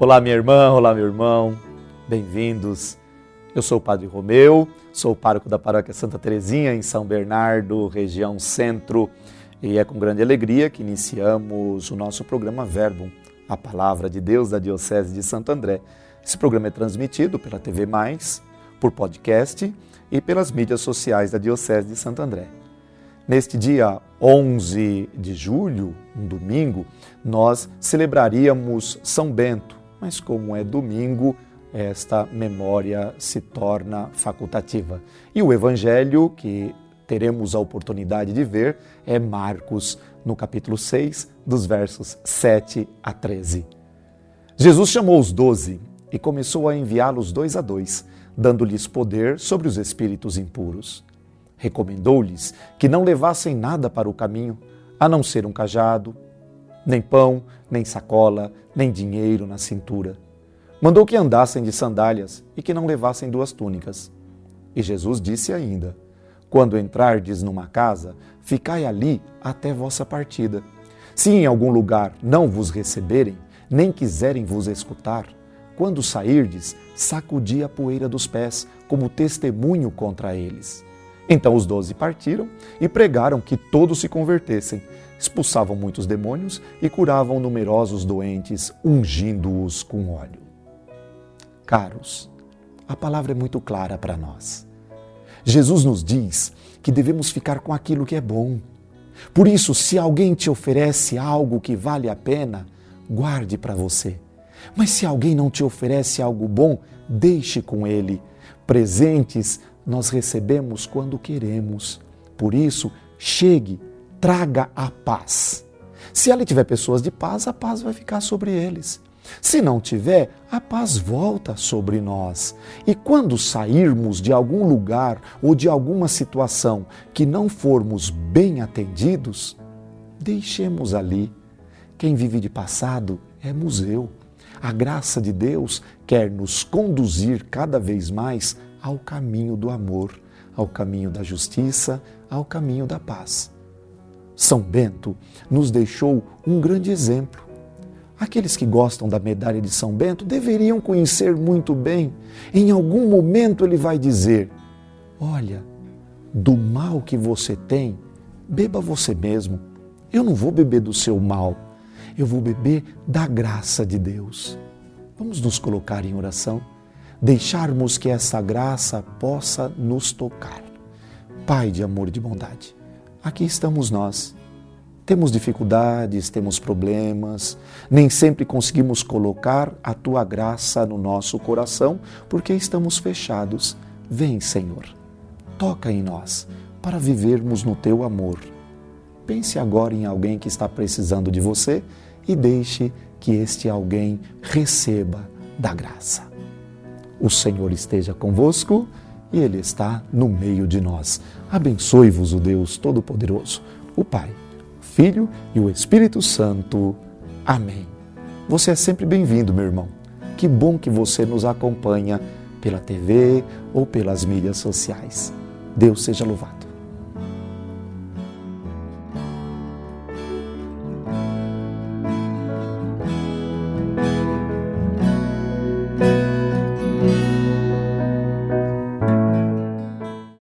Olá, minha irmã, olá, meu irmão, bem-vindos. Eu sou o Padre Romeu, sou o pároco da Paróquia Santa Terezinha, em São Bernardo, região centro, e é com grande alegria que iniciamos o nosso programa Verbo, a Palavra de Deus da Diocese de Santo André. Esse programa é transmitido pela TV Mais, por podcast e pelas mídias sociais da Diocese de Santo André. Neste dia 11 de julho, um domingo, nós celebraríamos São Bento, mas como é domingo, esta memória se torna facultativa. E o evangelho que teremos a oportunidade de ver é Marcos, no capítulo 6, dos versos 7 a 13. Jesus chamou os doze e começou a enviá-los dois a dois, dando-lhes poder sobre os espíritos impuros. Recomendou-lhes que não levassem nada para o caminho, a não ser um cajado, nem pão, nem sacola, nem dinheiro na cintura. Mandou que andassem de sandálias e que não levassem duas túnicas. E Jesus disse ainda: Quando entrardes numa casa, ficai ali até vossa partida. Se em algum lugar não vos receberem, nem quiserem vos escutar, quando sairdes, sacudi a poeira dos pés, como testemunho contra eles. Então os doze partiram e pregaram que todos se convertessem, expulsavam muitos demônios e curavam numerosos doentes, ungindo-os com óleo. Caros, a palavra é muito clara para nós. Jesus nos diz que devemos ficar com aquilo que é bom. Por isso, se alguém te oferece algo que vale a pena, guarde para você. Mas se alguém não te oferece algo bom, deixe com ele. Presentes nós recebemos quando queremos. Por isso, chegue, traga a paz. Se ali tiver pessoas de paz, a paz vai ficar sobre eles. Se não tiver, a paz volta sobre nós. E quando sairmos de algum lugar ou de alguma situação que não formos bem atendidos, deixemos ali. Quem vive de passado é museu. A graça de Deus quer nos conduzir cada vez mais ao caminho do amor, ao caminho da justiça, ao caminho da paz. São Bento nos deixou um grande exemplo. Aqueles que gostam da medalha de São Bento deveriam conhecer muito bem. Em algum momento ele vai dizer: Olha, do mal que você tem, beba você mesmo. Eu não vou beber do seu mal, eu vou beber da graça de Deus. Vamos nos colocar em oração deixarmos que essa graça possa nos tocar. Pai de amor e de bondade, aqui estamos nós. Temos dificuldades, temos problemas, nem sempre conseguimos colocar a tua graça no nosso coração porque estamos fechados. Vem, Senhor, toca em nós para vivermos no teu amor. Pense agora em alguém que está precisando de você e deixe que este alguém receba da graça. O Senhor esteja convosco e Ele está no meio de nós. Abençoe-vos o Deus Todo-Poderoso, o Pai, o Filho e o Espírito Santo. Amém. Você é sempre bem-vindo, meu irmão. Que bom que você nos acompanha pela TV ou pelas mídias sociais. Deus seja louvado.